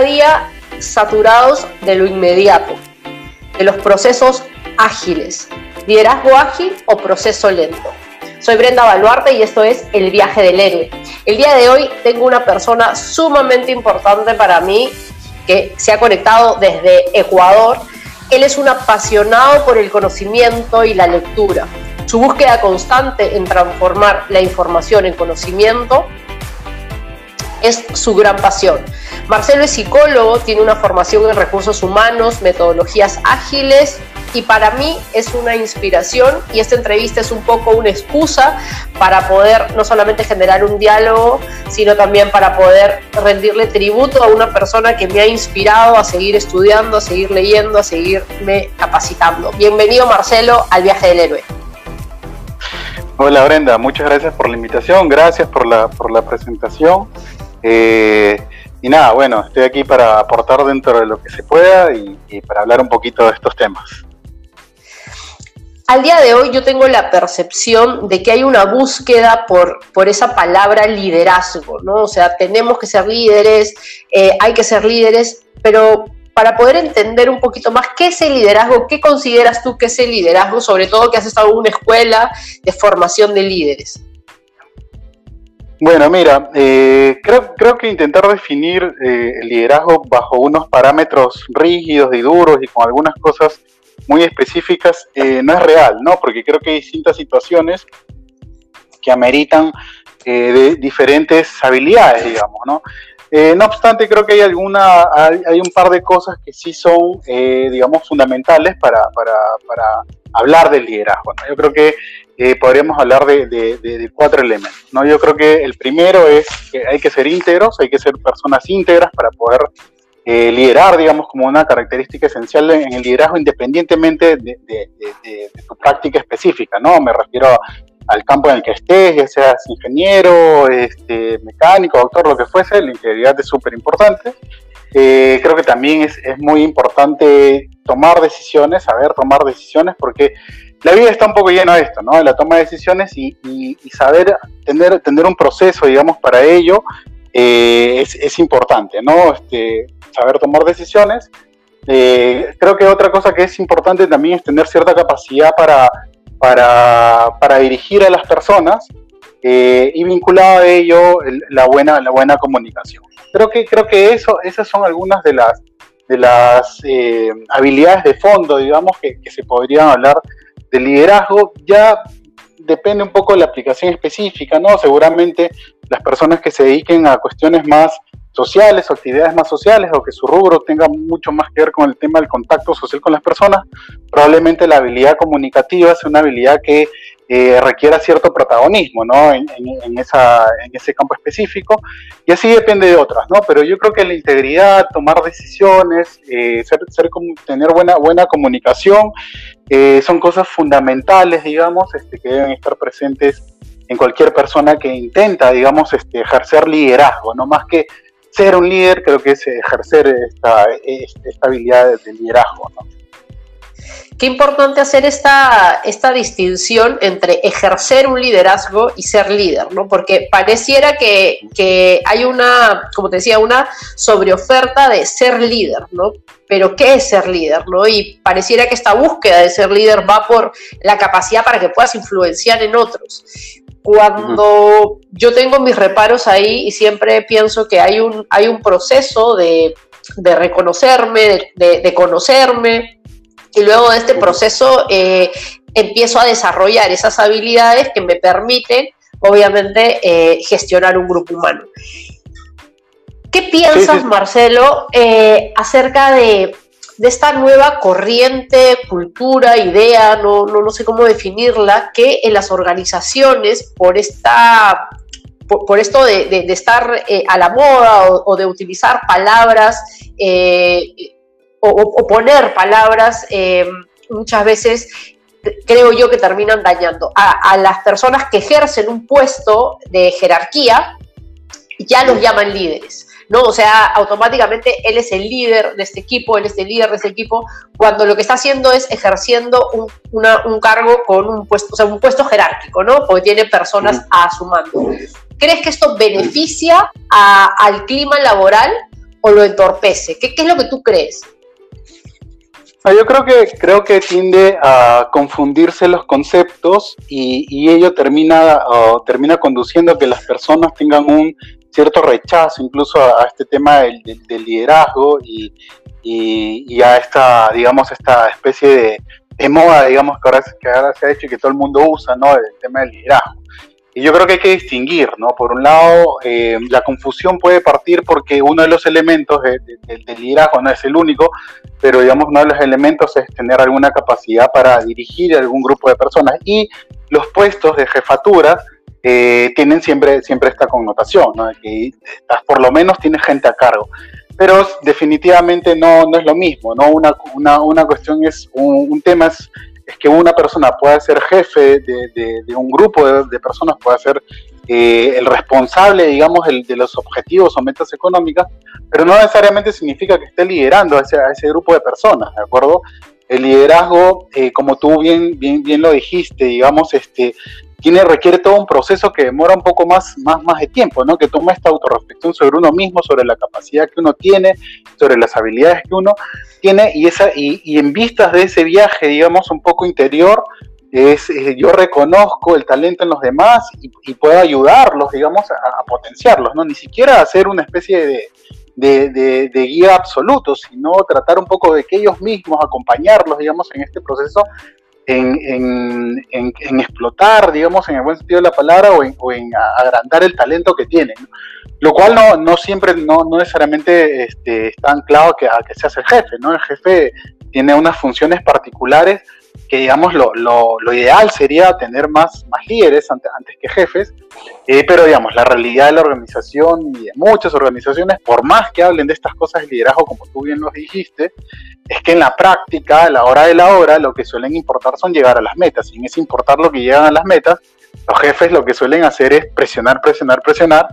día saturados de lo inmediato, de los procesos ágiles, liderazgo ágil o proceso lento. Soy Brenda Baluarte y esto es El viaje del héroe. El día de hoy tengo una persona sumamente importante para mí que se ha conectado desde Ecuador. Él es un apasionado por el conocimiento y la lectura. Su búsqueda constante en transformar la información en conocimiento es su gran pasión. Marcelo es psicólogo, tiene una formación en recursos humanos, metodologías ágiles y para mí es una inspiración y esta entrevista es un poco una excusa para poder no solamente generar un diálogo, sino también para poder rendirle tributo a una persona que me ha inspirado a seguir estudiando, a seguir leyendo, a seguirme capacitando. Bienvenido Marcelo al viaje del héroe. Hola Brenda, muchas gracias por la invitación, gracias por la, por la presentación. Eh, y nada, bueno, estoy aquí para aportar dentro de lo que se pueda y, para hablar un poquito de estos temas. Al día de hoy yo tengo la percepción de que hay una búsqueda por, por esa palabra liderazgo, ¿no? O sea, tenemos que ser líderes, eh, hay que ser líderes, pero para poder entender un poquito más qué es el liderazgo, qué consideras tú que es el liderazgo, sobre todo que has estado en una escuela de formación de líderes. Bueno, mira, eh, creo, creo que intentar definir eh, el liderazgo bajo unos parámetros rígidos y duros y con algunas cosas muy específicas eh, no es real, ¿no? Porque creo que hay distintas situaciones que ameritan de diferentes habilidades, digamos, ¿no? No obstante, creo que hay alguna, hay, un par de cosas que sí son, digamos, fundamentales para, para, para hablar del liderazgo. ¿no? Yo creo que eh, podríamos hablar de, cuatro elementos. ¿no? Yo creo que el primero es que hay que ser íntegros, hay que ser personas íntegras para poder eh, liderar, digamos, como una característica esencial en el liderazgo independientemente de, tu práctica específica, ¿no? Me refiero al campo en el que estés, ya seas ingeniero, este, mecánico, doctor, lo que fuese, la integridad es súper importante. Eh, creo que también es, es, muy importante tomar decisiones, saber tomar decisiones, porque la vida está un poco llena de esto, ¿no? De la toma de decisiones y, saber tener, tener un proceso, digamos, para ello eh, es, importante, ¿no? Este, saber tomar decisiones. Eh, creo que otra cosa que es importante también es tener cierta capacidad para, para, dirigir a las personas eh, y vinculado a ello la buena, la buena comunicación. Creo que, creo que eso, esas son algunas de las, de las habilidades de fondo, digamos, que, que se podrían hablar de liderazgo ya depende un poco de la aplicación específica, ¿no? Seguramente las personas que se dediquen a cuestiones más sociales o actividades más sociales o que su rubro tenga mucho más que ver con el tema del contacto social con las personas, probablemente la habilidad comunicativa sea una habilidad que eh, requiera cierto protagonismo ¿no? En, ese campo específico y así depende de otras, ¿no? pero yo creo que la integridad, tomar decisiones, eh, tener buena, buena comunicación eh, son cosas fundamentales, digamos, este, que deben estar presentes en cualquier persona que intenta, digamos, este, ejercer liderazgo, no más que ser un líder, creo que es ejercer esta, esta habilidad de liderazgo. Qué importante hacer esta, esta distinción entre ejercer un liderazgo y ser líder, ¿no? Porque pareciera que, que hay una, como te decía, una sobreoferta de ser líder, ¿no? Pero ¿qué es ser líder, no? Y pareciera que esta búsqueda de ser líder va por la capacidad para que puedas influenciar en otros cuando yo tengo mis reparos ahí y siempre pienso que hay un, hay un proceso de, de reconocerme, de, de, conocerme, y luego de este proceso eh, empiezo a desarrollar esas habilidades que me permiten, obviamente, eh, gestionar un grupo humano. ¿Qué piensas, Marcelo, eh, acerca de, esta nueva corriente, cultura, idea, no, no, sé cómo definirla, que en las organizaciones, por esta por, esto de, estar a la moda o, de utilizar palabras o, poner palabras eh, muchas veces creo yo que terminan dañando a, las personas que ejercen un puesto de jerarquía, ya los llaman líderes. ¿No? O sea, automáticamente él es el líder de este equipo, él es el líder de este equipo, cuando lo que está haciendo es ejerciendo un, cargo con un puesto, o sea, un puesto jerárquico, ¿no? Porque tiene personas a su mando. ¿Crees que esto beneficia al clima laboral o lo entorpece? ¿Qué, qué es lo que tú crees? Ah, yo creo que, creo que tiende a confundirse los conceptos y, ello termina, termina conduciendo a que las personas tengan un cierto rechazo incluso a, este tema del, liderazgo y, y, a esta, digamos, esta especie de, moda, digamos, que ahora, que ahora se ha hecho y que todo el mundo usa, ¿no? El tema del liderazgo. Y yo creo que hay que distinguir, ¿no? Por un lado, eh, la confusión puede partir porque uno de los elementos del liderazgo no es el único, pero digamos uno de los elementos es tener alguna capacidad para dirigir a algún grupo de personas y los puestos de jefatura eh, tienen siempre, siempre esta connotación, ¿no? Que por lo menos tienes gente a cargo. Pero definitivamente no, no es lo mismo, ¿no? Una, una, una cuestión es, un, un tema es es que una persona pueda ser jefe de, un grupo de, personas, pueda ser eh, el responsable, digamos, de los objetivos o metas económicas, pero no necesariamente significa que esté liderando a ese, a ese grupo de personas, ¿de acuerdo? El liderazgo, eh, como tú bien, bien, bien lo dijiste, digamos, este, tiene, requiere todo un proceso que demora un poco más, más, más de tiempo, ¿no? Que toma esta autorreflexión sobre uno mismo, sobre la capacidad que uno tiene, sobre las habilidades que uno tiene, y, esa, y, en vistas de ese viaje, digamos, un poco interior, es, yo reconozco el talento en los demás y, puedo ayudarlos, digamos, a, potenciarlos, ¿no? Ni siquiera hacer una especie de, de, de, guía absoluto, sino tratar un poco de que ellos mismos, acompañarlos, digamos, en este proceso en, en, explotar, digamos, en el buen sentido de la palabra, o en, o en agrandar el talento que tienen. Lo cual no, no siempre, no, no necesariamente este, está anclado a que, a que seas el jefe, ¿no? El jefe tiene unas funciones particulares que digamos lo, lo, lo, ideal sería tener más, más líderes antes, antes que jefes, eh, pero digamos la realidad de la organización y de muchas organizaciones, por más que hablen de estas cosas de liderazgo, como tú bien lo dijiste, es que en la práctica, a la hora de la hora, lo que suelen importar son llegar a las metas, y en ese importar lo que llegan a las metas, los jefes lo que suelen hacer es presionar, presionar, presionar,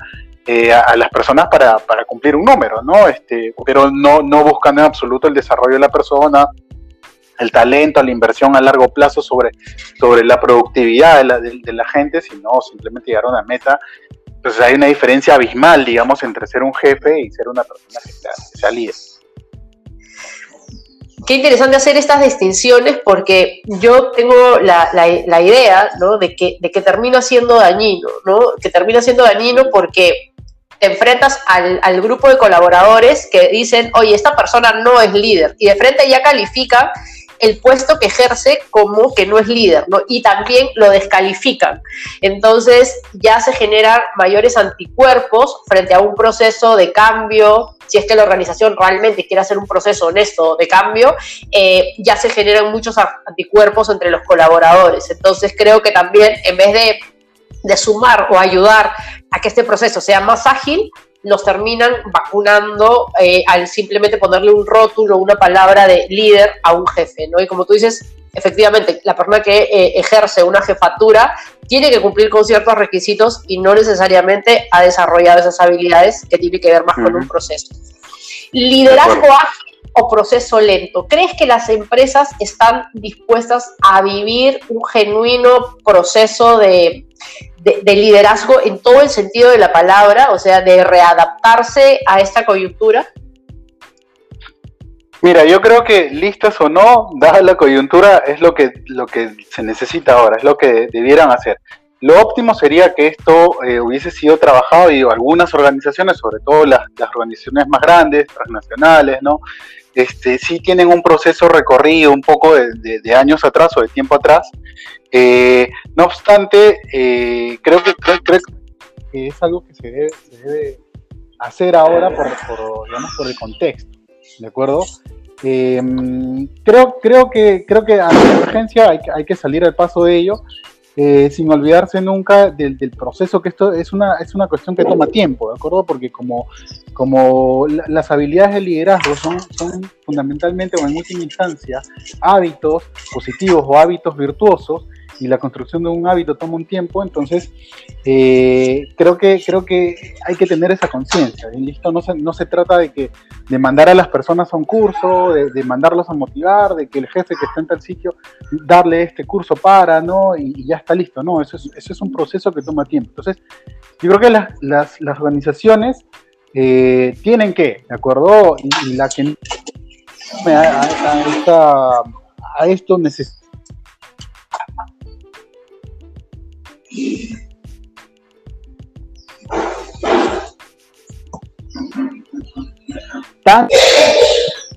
eh, a, las personas para, para, cumplir un número, ¿no? Este, pero no, no buscan en absoluto el desarrollo de la persona, el talento, la inversión a largo plazo sobre, sobre la productividad de la, de, la gente, sino simplemente llegar a una meta. Entonces hay una diferencia abismal, digamos, entre ser un jefe y ser una persona que sea, líder. Qué interesante hacer estas distinciones porque yo tengo la, la, idea ¿no? de, que, de que termina siendo dañino, ¿no? que termina siendo dañino porque te enfrentas al, al, grupo de colaboradores que dicen, oye, esta persona no es líder, y de frente ya califican el puesto que ejerce como que no es líder, ¿no? Y también lo descalifican. Entonces ya se generan mayores anticuerpos frente a un proceso de cambio, si es que la organización realmente quiere hacer un proceso honesto de cambio, eh, ya se generan muchos anticuerpos entre los colaboradores. Entonces creo que también en vez de, de sumar o ayudar a que este proceso sea más ágil, nos terminan vacunando eh, al simplemente ponerle un rótulo, una palabra de líder a un jefe, ¿no? Y como tú dices, efectivamente, la persona que eh, ejerce una jefatura tiene que cumplir con ciertos requisitos y no necesariamente ha desarrollado esas habilidades que tiene que ver más con un proceso. Liderazgo ágil o proceso lento. ¿Crees que las empresas están dispuestas a vivir un genuino proceso de de, liderazgo en todo el sentido de la palabra, o sea, de readaptarse a esta coyuntura? Mira, yo creo que listas o no, dada la coyuntura, es lo que, lo que se necesita ahora, es lo que debieran hacer. Lo óptimo sería que esto eh, hubiese sido trabajado y algunas organizaciones, sobre todo las, las, organizaciones más grandes, transnacionales, ¿no? Este, sí tienen un proceso recorrido un poco de, años atrás o de tiempo atrás. Eh, no obstante, eh, creo, que, creo, que es algo que se debe, hacer ahora por, por, el contexto, ¿de acuerdo? creo, creo, que, creo que a la emergencia hay, hay que salir al paso de ello, eh, sin olvidarse nunca del, proceso, que esto es una, es una cuestión que toma tiempo, ¿de acuerdo? Porque como, como las habilidades de liderazgo son, son fundamentalmente o en última instancia hábitos positivos o hábitos virtuosos, y la construcción de un hábito toma un tiempo, entonces eh, creo, que, creo que hay que tener esa conciencia. Listo, no se, no se trata de, que, de mandar a las personas a un curso, de, mandarlos a motivar, de que el jefe que está en tal sitio, darle este curso para, ¿no? Y, ya está listo, no, eso es, eso es un proceso que toma tiempo. Entonces, yo creo que las, las, las organizaciones eh, tienen que, ¿de acuerdo? Y, la que a, a esto necesita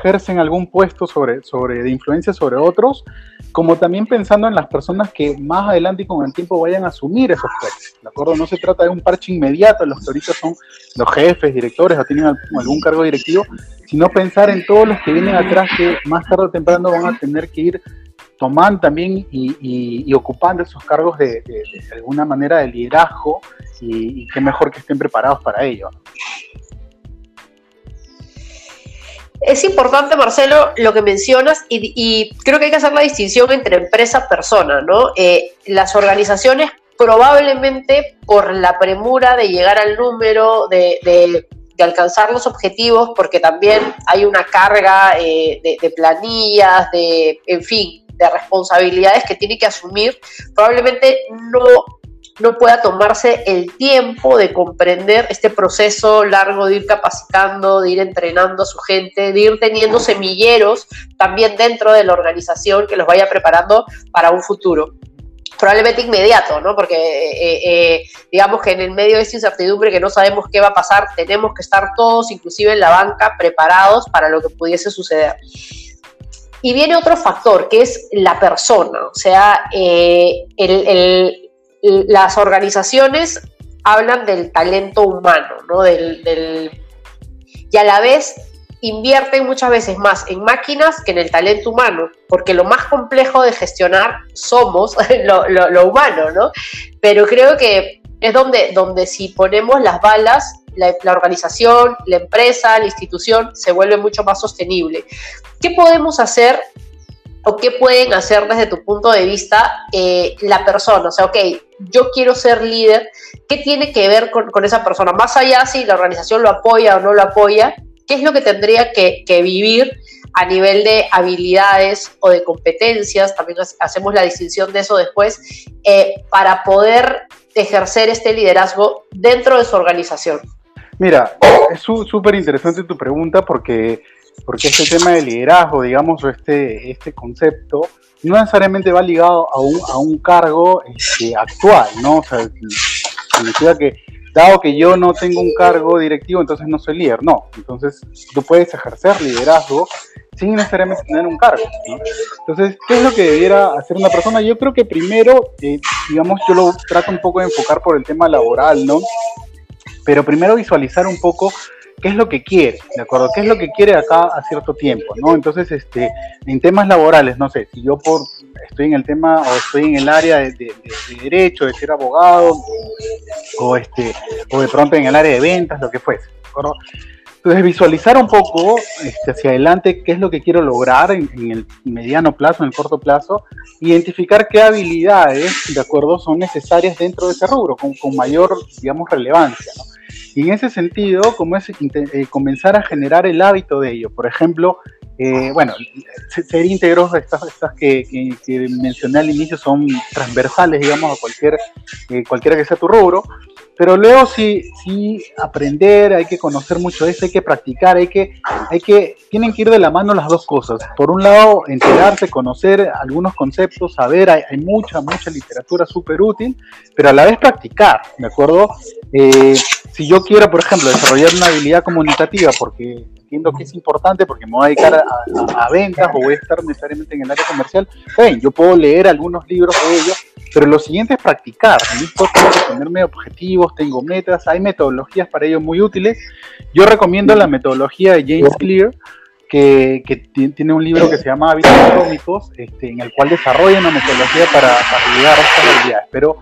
ejercen algún puesto sobre, sobre, de influencia sobre otros, como también pensando en las personas que más adelante y con el tiempo vayan a asumir esos puestos. ¿De acuerdo? No se trata de un parche inmediato, los que ahorita son los jefes, directores o tienen algún cargo directivo, sino pensar en todos los que vienen atrás que más tarde o temprano van a tener que ir tomando también y, ocupando esos cargos de, alguna manera de liderazgo y, y qué mejor que estén preparados para ello. Es importante, Marcelo, lo que mencionas y, creo que hay que hacer la distinción entre empresa-persona, ¿no? Eh, las organizaciones probablemente por la premura de llegar al número, de, alcanzar los objetivos, porque también hay una carga eh, de, de planillas, de, en fin, de responsabilidades que tiene que asumir, probablemente no no pueda tomarse el tiempo de comprender este proceso largo de ir capacitando, de ir entrenando a su gente, de ir teniendo semilleros también dentro de la organización que los vaya preparando para un futuro probablemente inmediato, ¿no? Porque eh, eh, digamos que en el medio de esta incertidumbre que no sabemos qué va a pasar, tenemos que estar todos, inclusive en la banca, preparados para lo que pudiese suceder. Y viene otro factor, que es la persona, o sea, eh, las organizaciones hablan del talento humano, ¿no? Del, y a la vez invierten muchas veces más en máquinas que en el talento humano, porque lo más complejo de gestionar somos lo, humano, ¿no? Pero creo que es donde, donde si ponemos las balas, la, organización, la empresa, la institución se vuelve mucho más sostenible. ¿Qué podemos hacer o qué pueden hacer desde tu punto de vista eh, la persona. O sea, ok, yo quiero ser líder, ¿qué tiene que ver con, esa persona? Más allá si la organización lo apoya o no lo apoya, ¿qué es lo que tendría que, vivir a nivel de habilidades o de competencias? También hacemos la distinción de eso después, eh, para poder ejercer este liderazgo dentro de su organización. Mira, es súper interesante tu pregunta porque porque este tema de liderazgo, digamos, o este, este concepto, no necesariamente va ligado a un, a un cargo este, actual, ¿no? O sea, significa que, dado que yo no tengo un cargo directivo, entonces no soy líder, no. Entonces, tú puedes ejercer liderazgo sin necesariamente tener un cargo, ¿no? Entonces, ¿qué es lo que debiera hacer una persona? Yo creo que primero, eh, digamos, yo lo trato un poco de enfocar por el tema laboral, ¿no? Pero primero visualizar un poco qué es lo que quiere, ¿de acuerdo? ¿Qué es lo que quiere acá a cierto tiempo, ¿no? Entonces, este, en temas laborales, no sé, si yo por, estoy en el tema o estoy en el área de, derecho, de ser abogado, o, este, o de pronto en el área de ventas, lo que fuese, ¿de acuerdo? Entonces, visualizar un poco este, hacia adelante qué es lo que quiero lograr en, el mediano plazo, en el corto plazo, identificar qué habilidades, ¿de acuerdo?, son necesarias dentro de ese rubro, con, mayor, digamos, relevancia. Y en ese sentido, como es eh, comenzar a generar el hábito de ello. Por ejemplo, eh, bueno, ser íntegros, estas, estas que, que, mencioné al inicio son transversales, digamos, a cualquier, eh, cualquiera que sea tu rubro, pero luego sí, sí aprender, hay que conocer mucho eso, hay que practicar, hay que, hay que, tienen que ir de la mano las dos cosas. Por un lado, enterarse, conocer algunos conceptos, saber, hay, hay mucha, mucha literatura súper útil, pero a la vez practicar, ¿de acuerdo? Eh, si yo quiero, por ejemplo, desarrollar una habilidad comunicativa, porque entiendo que es importante, porque me voy a dedicar a, ventas o voy a estar necesariamente en el área comercial, bien, yo puedo leer algunos libros de ello, pero lo siguiente es practicar. Listo, tengo que ponerme objetivos, tengo metas, hay metodologías para ello muy útiles. Yo recomiendo la metodología de James Clear, que, tiene un libro que se llama Hábitos Atómicos, este, en el cual desarrolla una metodología para, para a estas habilidades. Pero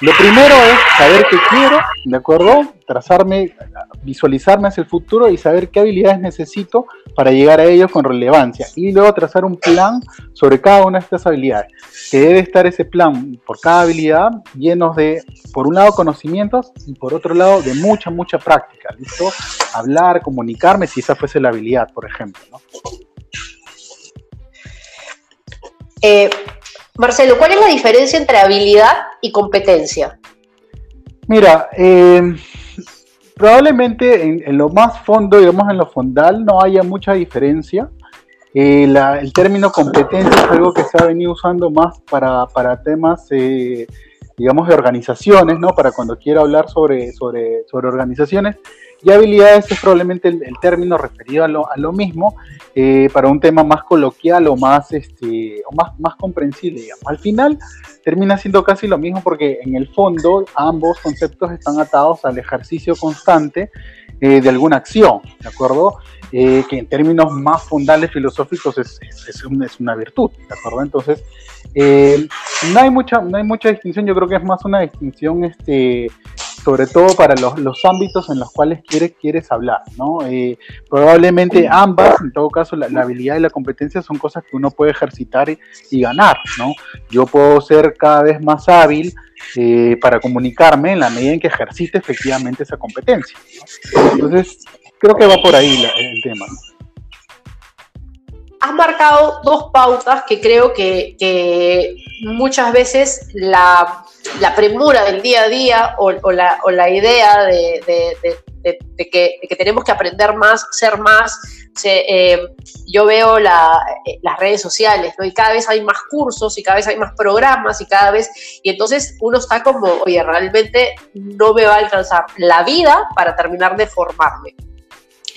lo primero es saber qué quiero, ¿de acuerdo? Trazarme, visualizarme hacia el futuro y saber qué habilidades necesito para llegar a ellos con relevancia. Y luego trazar un plan sobre cada una de estas habilidades. Que debe estar ese plan por cada habilidad llenos de, por un lado, conocimientos y por otro lado, de mucha, mucha práctica. ¿Listo? Hablar, comunicarme, si esa fuese la habilidad, por ejemplo. ¿no? Eh, Marcelo, ¿cuál es la diferencia entre habilidad y competencia? Mira, eh, probablemente en, lo más fondo, digamos en lo fondal, no haya mucha diferencia. Eh, el término competencia es algo que se ha venido usando más para, para temas, eh, digamos, de organizaciones, ¿no? Para cuando quiera hablar sobre, sobre, sobre organizaciones. Y habilidades es probablemente el, término referido a lo, a lo mismo eh, para un tema más coloquial o más, este, o más, más comprensible. Al final termina siendo casi lo mismo porque en el fondo ambos conceptos están atados al ejercicio constante eh, de alguna acción, ¿de acuerdo? Eh, que en términos más fundales filosóficos es, es, es, una, virtud, ¿de acuerdo? Entonces, no, hay mucha, no hay mucha distinción, yo creo que es más una distinción este, sobre todo para los, los, ámbitos en los cuales quieres, quieres hablar, ¿no? Eh, probablemente ambas, en todo caso, la, habilidad y la competencia son cosas que uno puede ejercitar y, ganar, ¿no? Yo puedo ser cada vez más hábil eh, para comunicarme en la medida en que ejercite efectivamente esa competencia. Entonces, creo que va por ahí el tema. Has marcado dos pautas que creo que, muchas veces la premura del día a día o, la, idea de, que, tenemos que aprender más, ser más. Eh, yo veo las redes sociales, ¿no? Y cada vez hay más cursos y cada vez hay más programas y cada vez, y entonces uno está como, oye, realmente no me va a alcanzar la vida para terminar de formarme.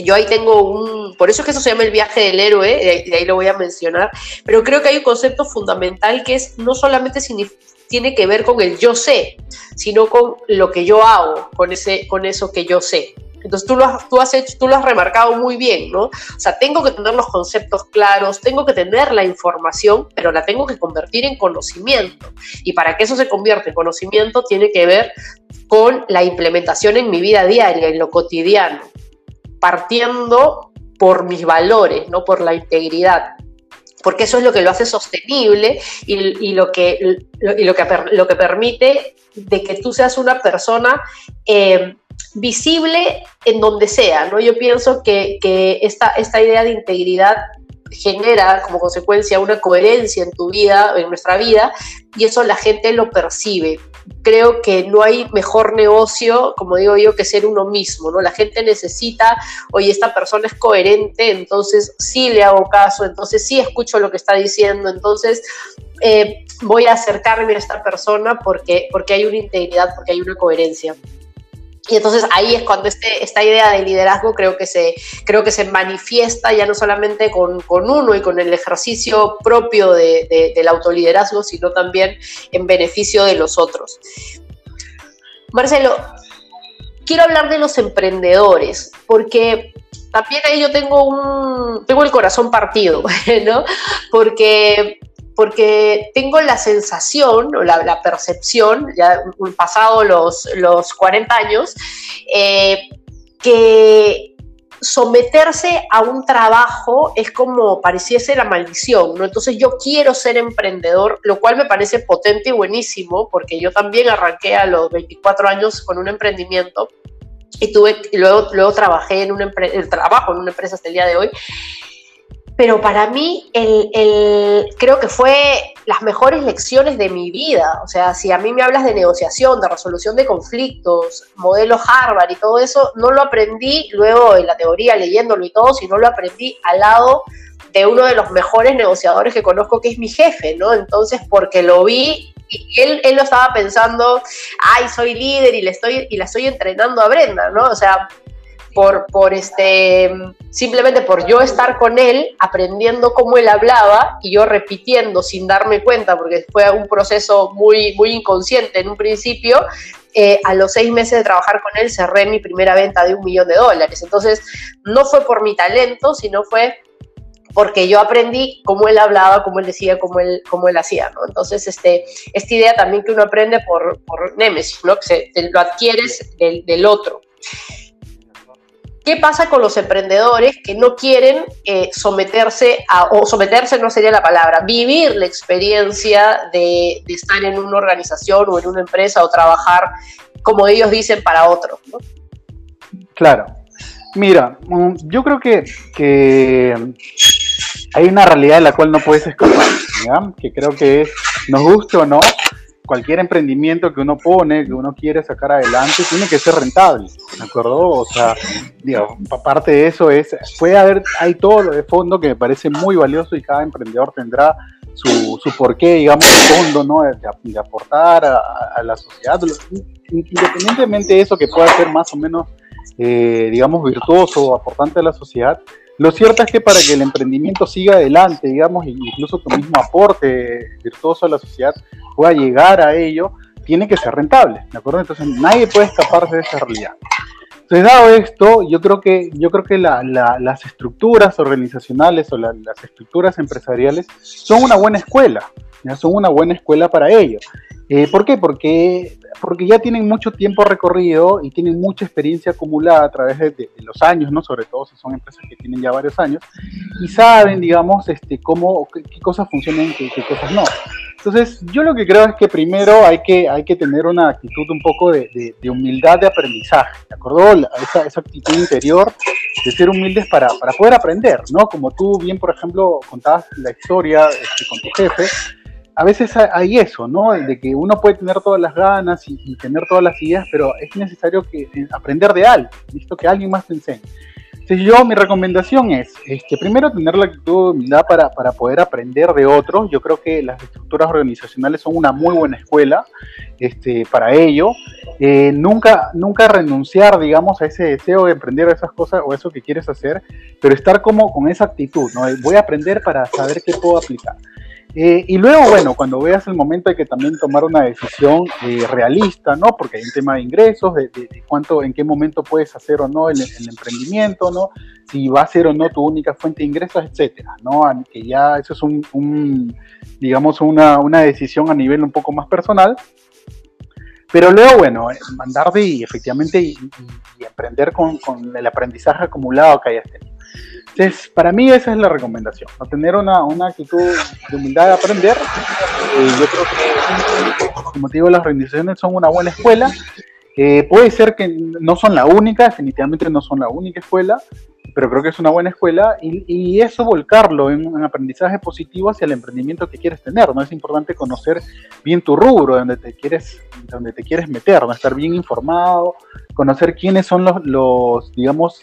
Yo ahí tengo un, por eso es que eso se llama el viaje del héroe, de ahí, lo voy a mencionar, pero creo que hay un concepto fundamental que es no solamente tiene que ver con el yo sé, sino con lo que yo hago, con, ese, con eso que yo sé. Entonces tú lo, has, tú, has hecho, tú lo has remarcado muy bien, ¿no? O sea, tengo que tener los conceptos claros, tengo que tener la información, pero la tengo que convertir en conocimiento. Y para que eso se convierta en conocimiento tiene que ver con la implementación en mi vida diaria, en lo cotidiano, partiendo por mis valores, no por la integridad porque eso es lo que lo hace sostenible y, lo, que, lo, que, lo que permite de que tú seas una persona eh, visible en donde sea, ¿no? Yo pienso que, esta, esta idea de integridad genera como consecuencia una coherencia en tu vida, en nuestra vida, y eso la gente lo percibe creo que no hay mejor negocio, como digo yo, que ser uno mismo, ¿no? La gente necesita, oye, esta persona es coherente, entonces sí le hago caso, entonces sí escucho lo que está diciendo, entonces eh, voy a acercarme a esta persona porque, porque hay una integridad, porque hay una coherencia. Y entonces ahí es cuando este, esta idea de liderazgo creo que se, creo que se manifiesta ya no solamente con, uno y con el ejercicio propio de, del autoliderazgo, sino también en beneficio de los otros. Marcelo, quiero hablar de los emprendedores, porque también ahí yo tengo un tengo el corazón partido, ¿no? Porque porque tengo la sensación o la, percepción, ya pasado los, los 40 años, eh, que someterse a un trabajo es como pareciese la maldición, ¿no? Entonces yo quiero ser emprendedor, lo cual me parece potente y buenísimo, porque yo también arranqué a los 24 años con un emprendimiento y tuve luego, luego trabajé en un trabajo en una empresa hasta el día de hoy pero para mí el, creo que fue las mejores lecciones de mi vida. O sea, si a mí me hablas de negociación, de resolución de conflictos, modelo Harvard y todo eso, no lo aprendí luego en la teoría leyéndolo y todo, sino lo aprendí al lado de uno de los mejores negociadores que conozco, que es mi jefe, ¿no? Entonces, porque lo vi y él, él lo estaba pensando, ay, soy líder y le estoy y la estoy entrenando a Brenda, ¿no? O sea, por, por este, simplemente por yo estar con él, aprendiendo cómo él hablaba y yo repitiendo sin darme cuenta, porque fue un proceso muy, muy inconsciente en un principio, eh, a los seis meses de trabajar con él cerré mi primera venta de un millón de dólares. Entonces, no fue por mi talento, sino fue porque yo aprendí cómo él hablaba, cómo él decía, cómo él, cómo él hacía, ¿no? Entonces, este, esta idea también que uno aprende por, por Nemesis, ¿no? Que se, lo adquieres del, del otro. ¿Qué pasa con los emprendedores que no quieren eh, someterse a, o someterse no sería la palabra, vivir la experiencia de, estar en una organización o en una empresa o trabajar, como ellos dicen, para otros? Claro. Mira, mm, yo creo que, que, hay una realidad de la cual no puedes escapar, que creo que nos guste o no, cualquier emprendimiento que uno pone, que uno quiere sacar adelante, tiene que ser rentable, ¿de acuerdo? O sea, digo, aparte de eso es, puede haber, hay todo lo de fondo que me parece muy valioso y cada emprendedor tendrá su, su porqué, digamos, fondo, ¿no? De, aportar a, la sociedad, independientemente de eso que pueda ser más o menos, eh, digamos, virtuoso o aportante a la sociedad, lo cierto es que para que el emprendimiento siga adelante, digamos, incluso tu mismo aporte virtuoso a la sociedad pueda llegar a ello, tiene que ser rentable, ¿de acuerdo? Entonces nadie puede escaparse de esa realidad. Entonces, dado esto, yo creo que, yo creo que las estructuras organizacionales o las estructuras empresariales son una buena escuela, ¿ya? son una buena escuela para ello. Eh, ¿Por qué? Porque, porque ya tienen mucho tiempo recorrido y tienen mucha experiencia acumulada a través de, los años, ¿no? Sobre todo si son empresas que tienen ya varios años y saben, digamos, este, cómo, qué, cosas funcionan y qué, cosas no. Entonces, yo lo que creo es que primero hay que, hay que tener una actitud un poco de, humildad de aprendizaje, ¿de acuerdo? Esa, esa, actitud interior de ser humildes para, para, poder aprender, ¿no? Como tú bien, por ejemplo, contabas la historia este, con tu jefe, a veces hay eso, ¿no? De que uno puede tener todas las ganas y, tener todas las ideas, pero es necesario que, eh, aprender de alguien, visto que alguien más te enseñe. Entonces yo, mi recomendación es, este, primero tener la actitud de humildad para, para, poder aprender de otros. Yo creo que las estructuras organizacionales son una muy buena escuela este, para ello. Eh, nunca, nunca renunciar, digamos, a ese deseo de aprender esas cosas o eso que quieres hacer, pero estar como con esa actitud, ¿no? Voy a aprender para saber qué puedo aplicar. Eh, y luego, bueno, cuando veas el momento hay que también tomar una decisión eh, realista, ¿no? Porque hay un tema de ingresos, de, cuánto, en qué momento puedes hacer o no el, emprendimiento, ¿no? Si va a ser o no tu única fuente de ingresos, etcétera, ¿no? Que ya eso es un, digamos, una, una, decisión a nivel un poco más personal. Pero luego, bueno, eh, mandar y efectivamente y, emprender con, con el aprendizaje acumulado que hayas tenido. Entonces, para mí esa es la recomendación, ¿no? tener una, una, actitud de humildad de aprender. Eh, yo creo que, como te digo, las organizaciones son una buena escuela. Eh, puede ser que no son la única, definitivamente no son la única escuela, pero creo que es una buena escuela y, y eso volcarlo en un aprendizaje positivo hacia el emprendimiento que quieres tener. ¿no? Es importante conocer bien tu rubro, donde te quieres, donde te quieres meter, ¿no? estar bien informado, conocer quiénes son los, los digamos,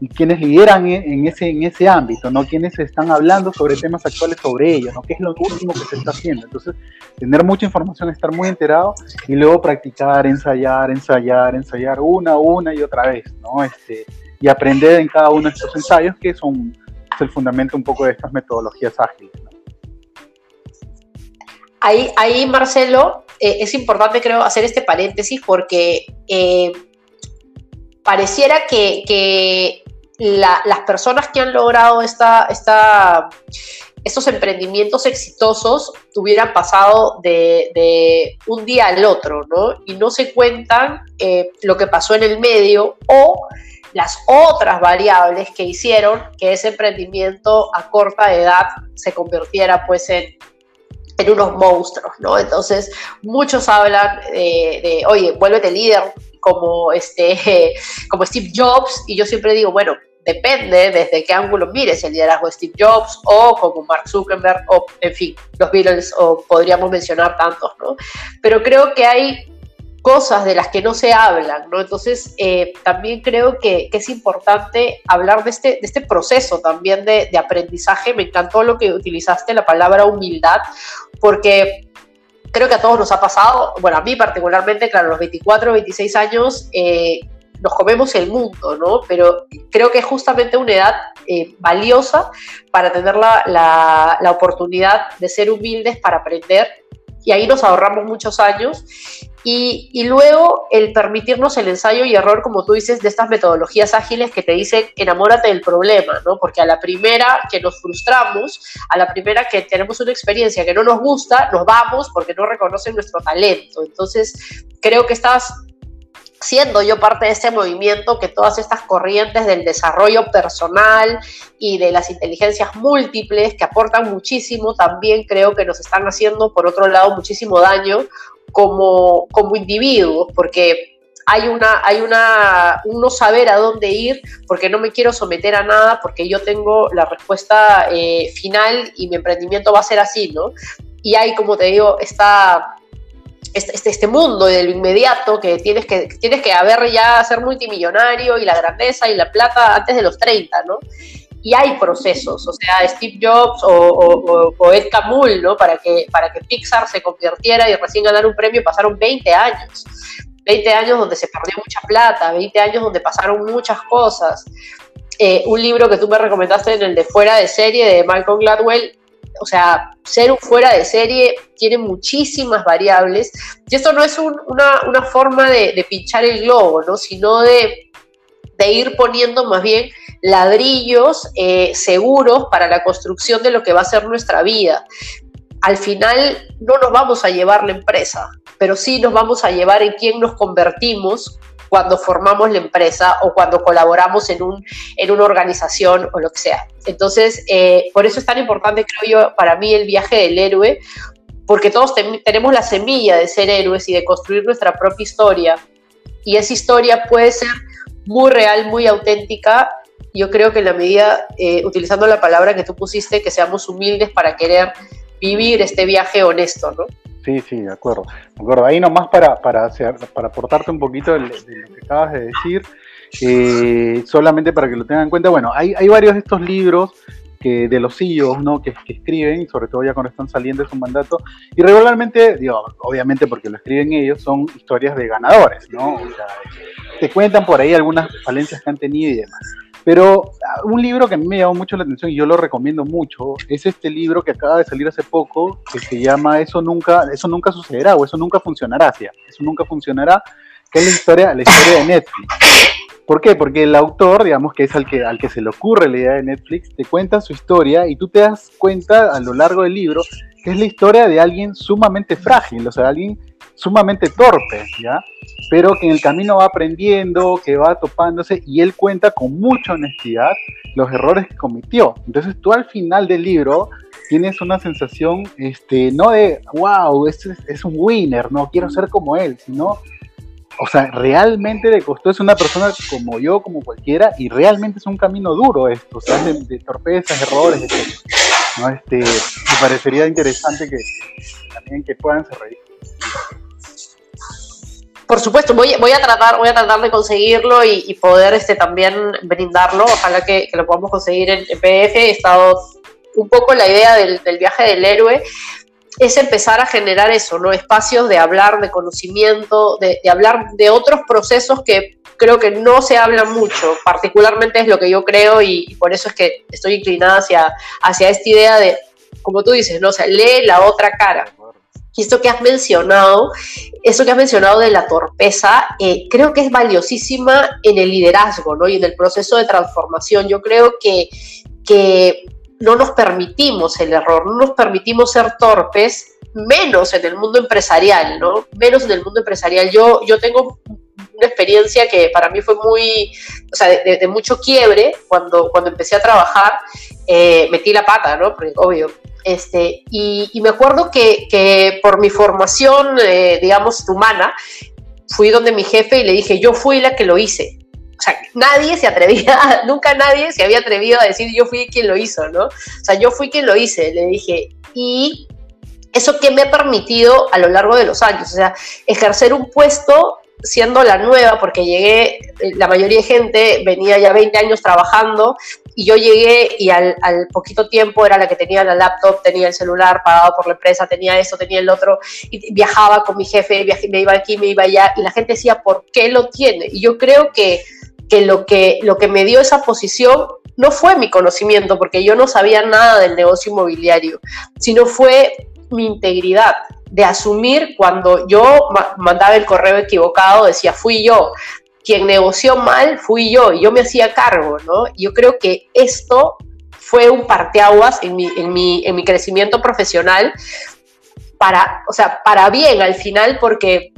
y quienes lideran en ese, en ese ámbito, ¿no? Quienes están hablando sobre temas actuales sobre ellos, ¿no? ¿Qué es lo último que se está haciendo? Entonces, tener mucha información, estar muy enterado y luego practicar, ensayar, ensayar, ensayar una, una y otra vez, ¿no? Este, y aprender en cada uno de estos ensayos que son es el fundamento un poco de estas metodologías ágiles, Ahí, ahí, Marcelo, eh, es importante creo hacer este paréntesis porque eh, pareciera que, que las personas que han logrado esta, estos emprendimientos exitosos hubieran pasado de, un día al otro, ¿no? Y no se cuentan eh, lo que pasó en el medio o las otras variables que hicieron que ese emprendimiento a corta edad se convirtiera pues en, unos monstruos, ¿no? Entonces, muchos hablan de, de, oye, vuélvete líder, como, este, como Steve Jobs, y yo siempre digo, bueno, depende desde qué ángulo mires el liderazgo de Steve Jobs o como Mark Zuckerberg o, en fin, los Beatles o podríamos mencionar tantos, ¿no? Pero creo que hay cosas de las que no se hablan, ¿no? Entonces, eh, también creo que, es importante hablar de este, de este proceso también de, de aprendizaje. Me encantó lo que utilizaste, la palabra humildad, porque creo que a todos nos ha pasado, bueno, a mí particularmente, claro, los 24, 26 años, eh, nos comemos el mundo, ¿no? Pero creo que es justamente una edad eh, valiosa para tener la, la, la oportunidad de ser humildes, para aprender, y ahí nos ahorramos muchos años y, luego el permitirnos el ensayo y error, como tú dices, de estas metodologías ágiles que te dicen enamórate del problema, ¿no? Porque a la primera que nos frustramos, a la primera que tenemos una experiencia que no nos gusta, nos vamos porque no reconocen nuestro talento. Entonces, creo que estás siendo yo parte de este movimiento, que todas estas corrientes del desarrollo personal y de las inteligencias múltiples que aportan muchísimo, también creo que nos están haciendo, por otro lado, muchísimo daño como, como individuos, porque hay una, hay una, no saber a dónde ir, porque no me quiero someter a nada, porque yo tengo la respuesta eh, final y mi emprendimiento va a ser así, ¿no? Y hay, como te digo, esta, este, este, este, mundo de lo inmediato, que tienes que, tienes que haber ya ser multimillonario y la grandeza y la plata antes de los 30, ¿no? y hay procesos, o sea, Steve Jobs o, Ed Camul, ¿no? Para que, para que Pixar se convirtiera y recién ganar un premio pasaron 20 años. 20 años donde se perdió mucha plata, 20 años donde pasaron muchas cosas. Eh, un libro que tú me recomendaste en el de Fuera de Serie de Malcolm Gladwell, o sea, ser un fuera de serie tiene muchísimas variables. Y esto no es una, forma de, pinchar el globo, ¿no? Sino de, de ir poniendo más bien ladrillos eh, seguros para la construcción de lo que va a ser nuestra vida. Al final no nos vamos a llevar la empresa, pero sí nos vamos a llevar en quién nos convertimos cuando formamos la empresa o cuando colaboramos en, un, en una organización o lo que sea. Entonces, eh, por eso es tan importante, creo yo, para mí el viaje del héroe, porque todos tenemos la semilla de ser héroes y de construir nuestra propia historia. Y esa historia puede ser muy real, muy auténtica yo creo que en la medida, eh, utilizando la palabra que tú pusiste, que seamos humildes para querer vivir este viaje honesto, ¿no? Sí, sí, de acuerdo. De acuerdo. Ahí nomás para, para, para aportarte un poquito de, lo que acabas de decir, eh, solamente para que lo tengan en cuenta, bueno, hay, hay varios de estos libros que, de los CEOs ¿no? que, que, escriben, sobre todo ya cuando están saliendo de su mandato, y regularmente, digo, obviamente porque lo escriben ellos, son historias de ganadores, ¿no? O sea, te cuentan por ahí algunas falencias que han tenido y demás. Pero ah, un libro que a mí me llamó mucho la atención y yo lo recomiendo mucho es este libro que acaba de salir hace poco que se llama Eso nunca, eso nunca sucederá o Eso nunca funcionará, Eso nunca funcionará, que es la historia, la historia de Netflix. ¿Por qué? Porque el autor, digamos que es al que, al que se le ocurre la idea de Netflix, te cuenta su historia y tú te das cuenta a lo largo del libro que es la historia de alguien sumamente frágil, o sea, alguien sumamente torpe, ¿ya? Pero que en el camino va aprendiendo, que va topándose y él cuenta con mucha honestidad los errores que cometió. Entonces tú al final del libro tienes una sensación, este, no de, wow, es, es un winner, no quiero ser como él, sino, o sea, realmente le costó, es una persona como yo, como cualquiera, y realmente es un camino duro esto, o sea, de, torpezas, errores, etc. ¿no? Este, me parecería interesante que también que puedan ser reír. Por supuesto, voy, a tratar, voy a tratar de conseguirlo y, poder este, también brindarlo. Ojalá que, lo podamos conseguir en, PDF. He estado un poco la idea del, viaje del héroe es empezar a generar eso, ¿no? Espacios de hablar de conocimiento, de, hablar de otros procesos que creo que no se hablan mucho, particularmente es lo que yo creo y, por eso es que estoy inclinada hacia, esta idea de, como tú dices, ¿no? O lee la otra cara. Esto que has mencionado, eso que has mencionado de la torpeza, eh, creo que es valiosísima en el liderazgo ¿no? y en el proceso de transformación. Yo creo que, que no nos permitimos el error, no nos permitimos ser torpes, menos en el mundo empresarial, ¿no? Menos en el mundo empresarial. Yo, yo tengo una experiencia que para mí fue muy, o sea, de, mucho quiebre cuando, cuando empecé a trabajar, eh, metí la pata, ¿no? Porque, obvio, este, y, me acuerdo que, por mi formación, eh, digamos, humana, fui donde mi jefe y le dije, yo fui la que lo hice. O sea, nadie se atrevía, nunca nadie se había atrevido a decir yo fui quien lo hizo, ¿no? O sea, yo fui quien lo hice, le dije. Y eso que me ha permitido a lo largo de los años, o sea, ejercer un puesto siendo la nueva, porque llegué, eh, la mayoría de gente venía ya 20 años trabajando y yo llegué y al, poquito tiempo era la que tenía la laptop, tenía el celular pagado por la empresa, tenía eso, tenía el otro, y viajaba con mi jefe, me iba aquí, me iba allá, y la gente decía, ¿por qué lo tiene? Y yo creo que, que, lo, que lo que me dio esa posición no fue mi conocimiento, porque yo no sabía nada del negocio inmobiliario, sino fue mi integridad de asumir cuando yo mandaba el correo equivocado, decía, fui yo, quien negoció mal fui yo y yo me hacía cargo, ¿no? Yo creo que esto fue un parteaguas en mi, en mi, en mi crecimiento profesional para, o sea, para bien al final, porque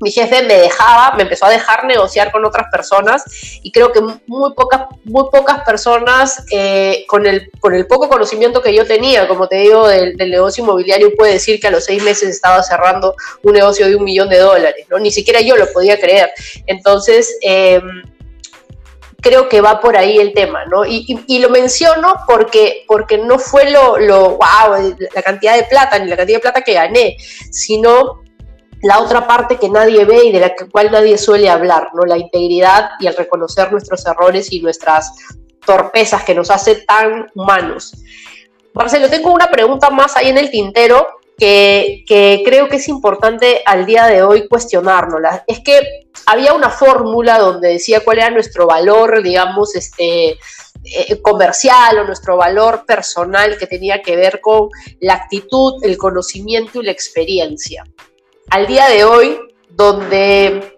mi jefe me dejaba, me empezó a dejar negociar con otras personas y creo que muy pocas, muy pocas personas eh, con, el, con el poco conocimiento que yo tenía, como te digo, del, negocio inmobiliario, puede decir que a los seis meses estaba cerrando un negocio de un millón de dólares, ¿no? Ni siquiera yo lo podía creer. Entonces, em, creo que va por ahí el tema, ¿no? Y, lo menciono porque, porque no fue lo, lo, wow, la cantidad de plata, ni la cantidad de plata que gané, sino la otra parte que nadie ve y de la cual nadie suele hablar, ¿no? La integridad y el reconocer nuestros errores y nuestras torpezas que nos hace tan humanos. Marcelo, tengo una pregunta más ahí en el tintero que, creo que es importante al día de hoy cuestionárnosla. Es que había una fórmula donde decía cuál era nuestro valor, digamos, este, eh, comercial o nuestro valor personal que tenía que ver con la actitud, el conocimiento y la experiencia. Al día de hoy, donde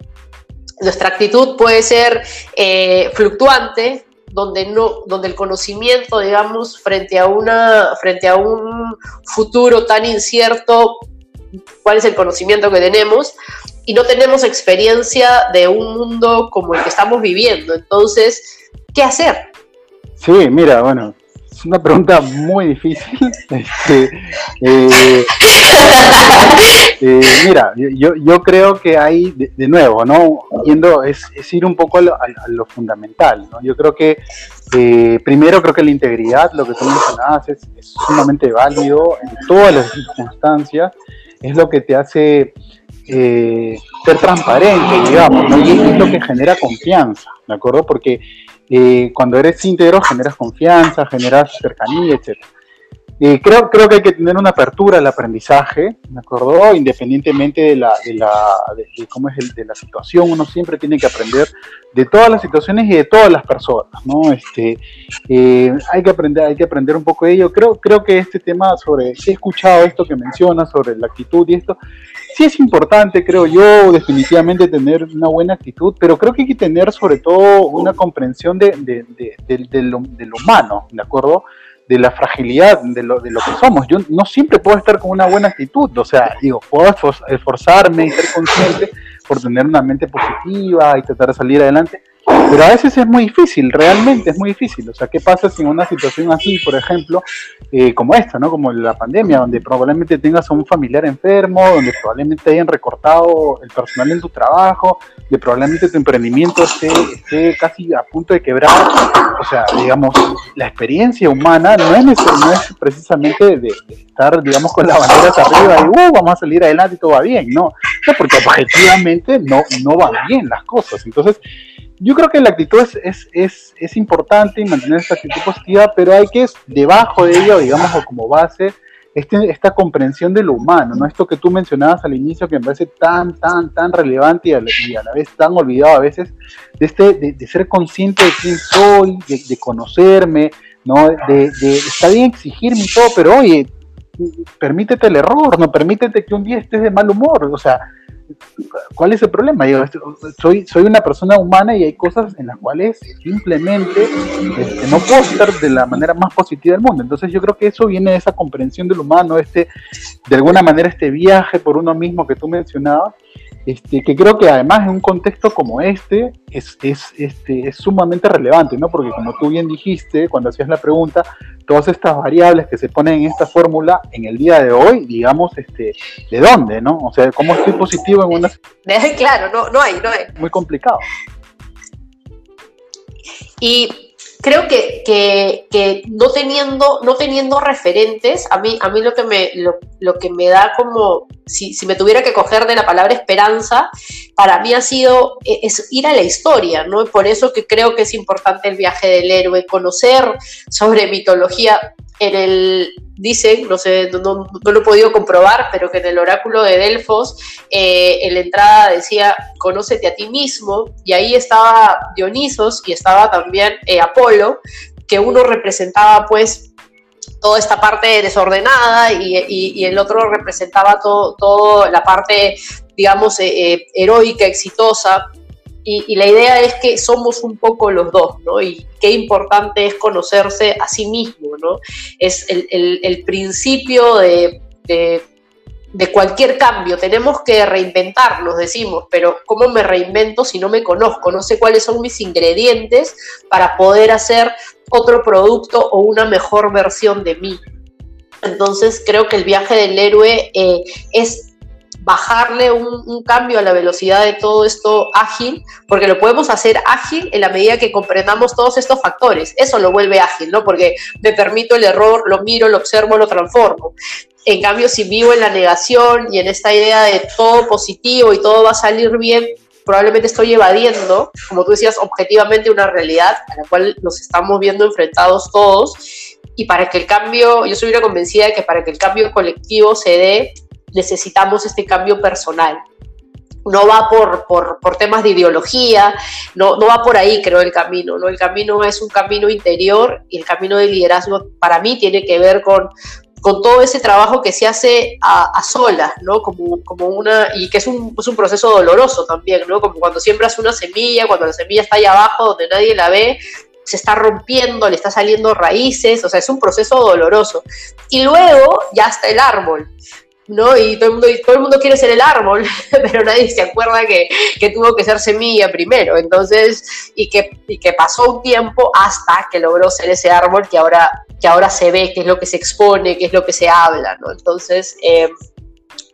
nuestra actitud puede ser eh, fluctuante, donde no, donde el conocimiento, digamos, frente a una, frente a un futuro tan incierto, cuál es el conocimiento que tenemos, y no tenemos experiencia de un mundo como el que estamos viviendo. Entonces, ¿qué hacer? Sí, mira, bueno, es una pregunta muy difícil. Este, eh, eh, mira, yo, yo creo que hay, de, nuevo, ¿no? Yendo, es, ir un poco a lo, fundamental, ¿no? Yo creo que, eh, primero creo que la integridad, lo que tú mencionabas, es, es sumamente válido en todas las circunstancias, es lo que te hace ser transparente, digamos, y es lo que genera confianza, ¿de acuerdo? Porque eh, cuando eres íntegro generas confianza, generas cercanía, etc. Creo, creo que hay que tener una apertura al aprendizaje, ¿de acuerdo? Independientemente de la, de la de, cómo es de la situación, uno siempre tiene que aprender de todas las situaciones y de todas las personas, ¿no? Este, eh, hay que aprender, hay que aprender un poco de ello. Creo, creo que este tema sobre, he escuchado esto que menciona sobre la actitud y esto, sí es importante, creo yo, definitivamente tener una buena actitud, pero creo que hay que tener sobre todo una comprensión de, de, lo, humano, ¿de acuerdo? De la fragilidad de lo, de lo que somos. Yo no siempre puedo estar con una buena actitud, o sea, digo, puedo esforzarme y ser consciente por tener una mente positiva y tratar de salir adelante, pero a veces es muy difícil, realmente es muy difícil. O sea, ¿qué pasa si en una situación así, por ejemplo, eh, como esta, ¿no? Como la pandemia, donde probablemente tengas a un familiar enfermo, donde probablemente hayan recortado el personal en tu trabajo, que probablemente tu emprendimiento esté, casi a punto de quebrar? O sea, digamos, la experiencia humana no es, no es precisamente de, estar, digamos, con las banderas arriba y, uh, vamos a salir adelante y todo va bien, ¿no? no porque objetivamente no, no van bien las cosas. Entonces, yo creo que la actitud es, es, es, importante y mantener esta actitud positiva, pero hay que, debajo de ello, digamos, o como base, este, esta comprensión de lo humano, ¿no? Esto que tú mencionabas al inicio, que me parece tan, tan, tan relevante y a, la, vez tan olvidado a veces, de, este, de, ser consciente de quién soy, de, conocerme, ¿no? De, de, está bien exigirme y todo, pero oye, permítete el error, no permítete que un día estés de mal humor, o sea, ¿cuál es el problema? Yo soy, soy una persona humana y hay cosas en las cuales simplemente este, no puedo estar de la manera más positiva del mundo. Entonces yo creo que eso viene de esa comprensión del humano, este, de alguna manera este viaje por uno mismo que tú mencionabas, este, que creo que además en un contexto como este es, es, este, es sumamente relevante, ¿no? Porque como tú bien dijiste cuando hacías la pregunta, todas estas variables que se ponen en esta fórmula en el día de hoy, digamos, este, ¿de dónde, no? O sea, ¿cómo estoy positivo en una... Claro, no, no hay, no hay. Muy complicado. Y creo que, que, no, teniendo, no teniendo referentes, a mí, a mí lo, que me, lo, que me da como, si, me tuviera que coger de la palabra esperanza, para mí ha sido e, ir a la historia, ¿no? Por eso que creo que es importante el viaje del héroe, conocer sobre mitología en el, dicen, no sé, no, lo he podido comprobar, pero que en el oráculo de Delfos, eh, en la entrada decía, conócete a ti mismo, y ahí estaba Dionisos y estaba también eh, Apolo, que uno representaba pues toda esta parte desordenada y, el otro representaba todo, todo la parte, digamos, eh, heroica, exitosa, y, la idea es que somos un poco los dos, ¿no? Y qué importante es conocerse a sí mismo, ¿no? Es el, principio de, de, cualquier cambio. Tenemos que reinventarnos, decimos, pero ¿cómo me reinvento si no me conozco? No sé cuáles son mis ingredientes para poder hacer otro producto o una mejor versión de mí. Entonces creo que el viaje del héroe eh, es bajarle un, cambio a la velocidad de todo esto ágil, porque lo podemos hacer ágil en la medida que comprendamos todos estos factores. Eso lo vuelve ágil, ¿no? Porque me permito el error, lo miro, lo observo, lo transformo. En cambio, si vivo en la negación y en esta idea de todo positivo y todo va a salir bien, probablemente estoy evadiendo, como tú decías, objetivamente una realidad a la cual nos estamos viendo enfrentados todos. Y para que el cambio, yo soy una convencida de que para que el cambio colectivo se dé, necesitamos este cambio personal no va por, por, temas de ideología, no, no va por ahí, creo, el camino, ¿no? El camino es un camino interior y el camino de liderazgo para mí tiene que ver con, con todo ese trabajo que se hace a, solas, ¿no? Como, como una, y que es un, es un, proceso doloroso también, ¿no? Como cuando siembras una semilla, cuando la semilla está ahí abajo, donde nadie la ve, se está rompiendo, le está saliendo raíces, o sea, es un proceso doloroso. Y luego ya está el árbol. ¿No? Y todo el mundo, todo el mundo quiere ser el árbol, pero nadie se acuerda que, tuvo que ser semilla primero. Entonces, y que, y que pasó un tiempo hasta que logró ser ese árbol que ahora, que ahora se ve, que es lo que se expone, que es lo que se habla, ¿no? Entonces, em,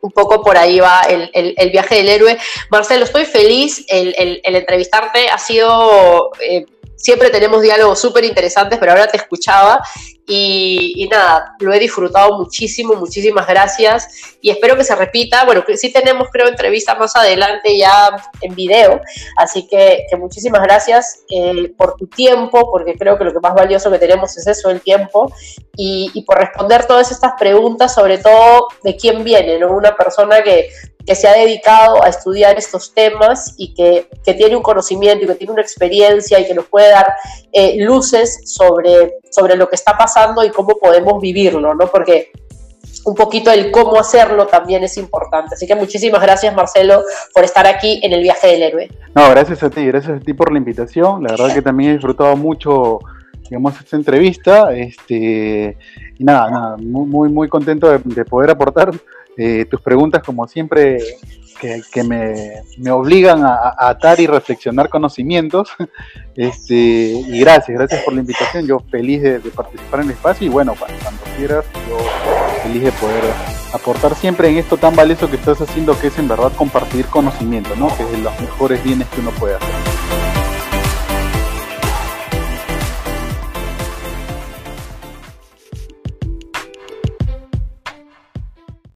un poco por ahí va el, viaje del héroe. Marcelo, estoy feliz, el, entrevistarte ha sido... Eh, siempre tenemos diálogos súper interesantes, pero ahora te escuchaba y, nada, lo he disfrutado muchísimo, muchísimas gracias y espero que se repita. Bueno, sí tenemos creo entrevista más adelante ya en video, así que, muchísimas gracias eh, por tu tiempo, porque creo que lo que más valioso que tenemos es eso, el tiempo, y, por responder todas estas preguntas, sobre todo de quién viene, ¿no? Una persona que, que se ha dedicado a estudiar estos temas y que, que, tiene un conocimiento y que tiene una experiencia y que nos puede dar eh, luces sobre, sobre lo que está pasando y cómo podemos vivirlo, ¿no? Porque un poquito el cómo hacerlo también es importante. Así que muchísimas gracias, Marcelo, por estar aquí en el viaje del héroe. No, gracias a ti, gracias a ti por la invitación. La verdad que también he disfrutado mucho, digamos, esta entrevista. Este, y nada, nada muy, muy contento de, poder aportar eh, tus preguntas, como siempre, que, me, obligan a, atar y reflexionar conocimientos. Este, y gracias, gracias por la invitación. Yo feliz de, participar en el espacio y bueno, cuando, quieras, yo feliz de poder aportar siempre en esto tan valioso que estás haciendo, que es en verdad compartir conocimiento, ¿no? que es de los mejores bienes que uno puede hacer.